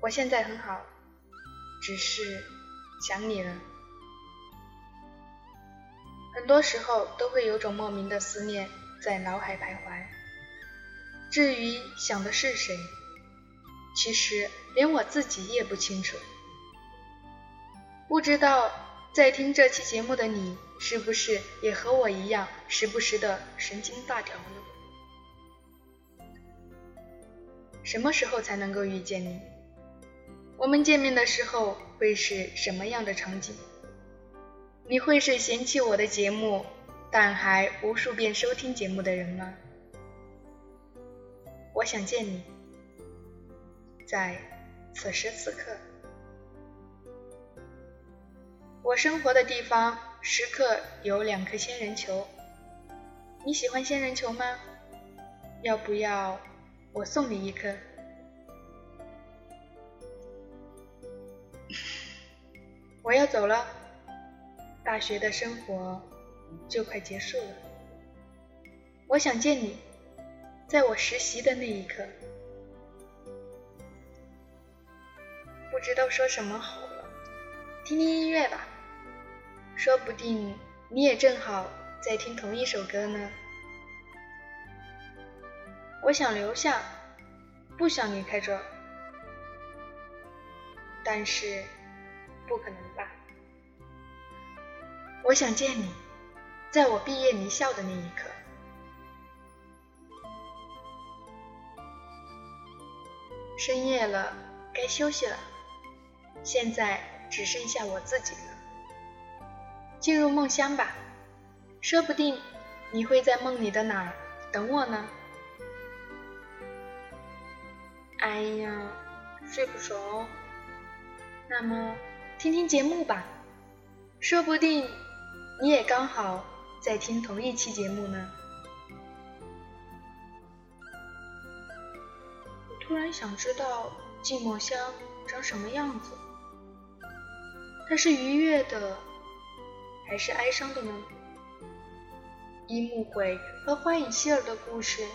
我现在很好，只是想你了。很多时候都会有种莫名的思念在脑海徘徊。至于想的是谁，其实连我自己也不清楚。不知道在听这期节目的你，是不是也和我一样，时不时的神经大条呢？什么时候才能够遇见你？我们见面的时候会是什么样的场景？你会是嫌弃我的节目，但还无数遍收听节目的人吗？我想见你，在此时此刻。我生活的地方时刻有两颗仙人球，你喜欢仙人球吗？要不要？我送你一颗。我要走了，大学的生活就快结束了。我想见你，在我实习的那一刻。不知道说什么好了，听听音乐吧，说不定你也正好在听同一首歌呢。我想留下，不想离开这儿，但是不可能吧？我想见你，在我毕业离校的那一刻。深夜了，该休息了，现在只剩下我自己了。进入梦乡吧，说不定你会在梦里的哪儿等我呢？哎呀，睡不着。那么听听节目吧，说不定你也刚好在听同一期节目呢。我突然想知道寂寞乡长什么样子，它是愉悦的还是哀伤的呢？樱木悔和欢影希尔的故事，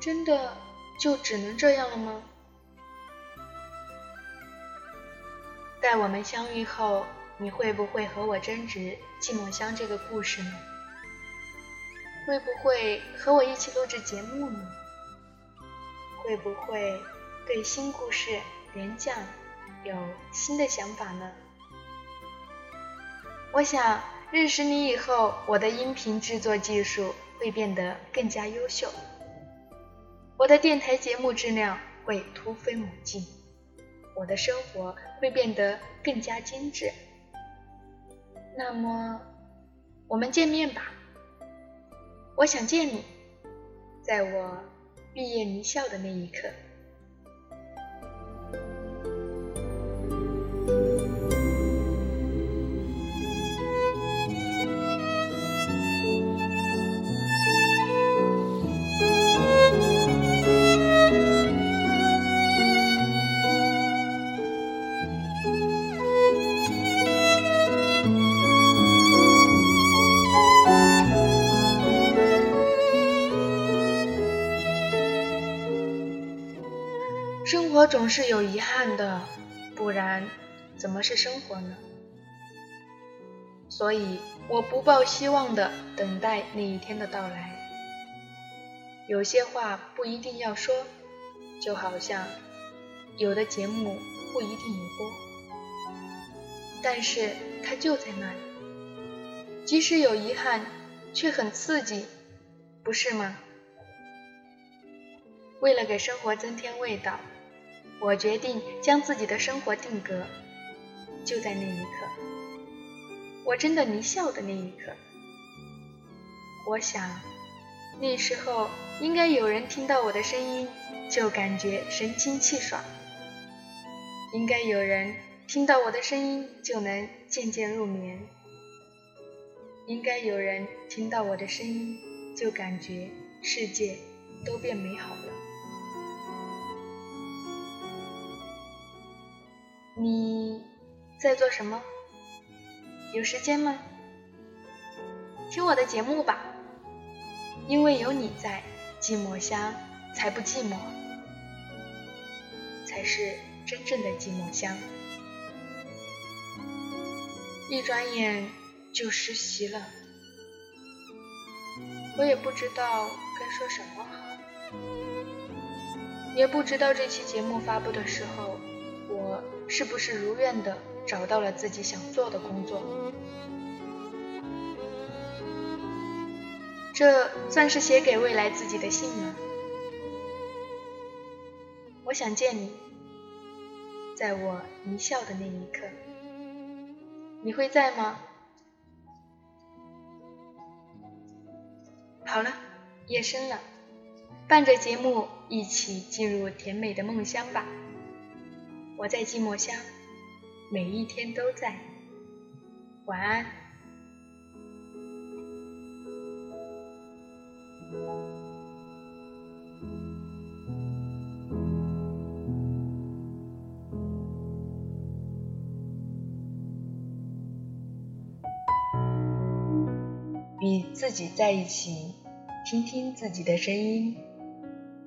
真的？就只能这样了吗？待我们相遇后，你会不会和我争执《寂寞乡》这个故事呢？会不会和我一起录制节目呢？会不会对新故事原匠有新的想法呢？我想认识你以后，我的音频制作技术会变得更加优秀。我的电台节目质量会突飞猛进，我的生活会变得更加精致。那么，我们见面吧。我想见你，在我毕业离校的那一刻。生活总是有遗憾的，不然怎么是生活呢？所以我不抱希望的等待那一天的到来。有些话不一定要说，就好像有的节目不一定有播，但是它就在那里，即使有遗憾，却很刺激，不是吗？为了给生活增添味道。我决定将自己的生活定格，就在那一刻，我真的离校的那一刻。我想，那时候应该有人听到我的声音就感觉神清气爽，应该有人听到我的声音就能渐渐入眠，应该有人听到我的声音就感觉世界都变美好了。你在做什么？有时间吗？听我的节目吧，因为有你在，寂寞乡才不寂寞，才是真正的寂寞乡。一转眼就实习了，我也不知道该说什么好，也不知道这期节目发布的时候，是不是如愿的找到了自己想做的工作。这算是写给未来自己的信吗？我想见你，在我一笑的那一刻，你会在吗？好了，夜深了，伴着节目一起进入甜美的梦乡吧。我在寂寞乡，每一天都在。晚安。与自己在一起，听听自己的声音，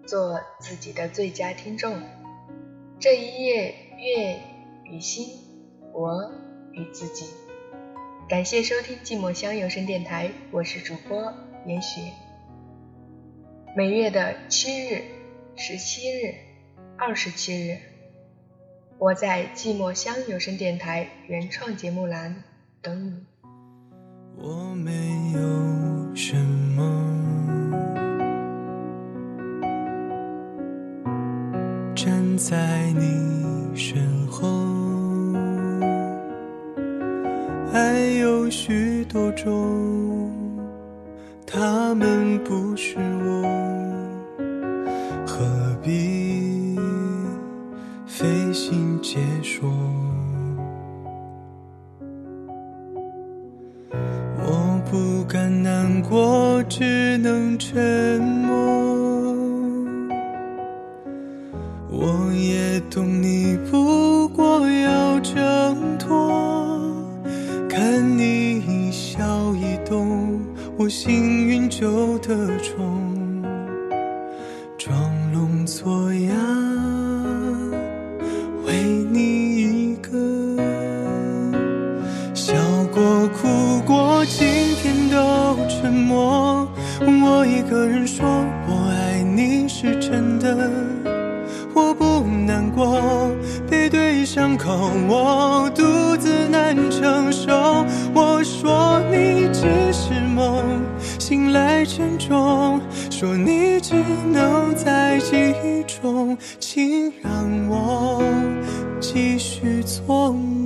做自己的最佳听众。这一夜，月与星，我与自己。感谢收听寂寞乡有声电台，我是主播严雪。每月的七日、十七日、二十七日，我在寂寞乡有声电台原创节目栏等你。我没有什么，在你身后，爱有许多种，他们不是我，何必费心解说？我不敢难过，只能沉默。看你一笑一动，我幸运就得宠。装聋作哑，为你一个，笑过哭过。今天都沉默，我一个人说我爱你是真的，我不难过，伤口我独自难承受。我说你只是梦，醒来沉重，说你只能在记忆中，请让我继续做梦。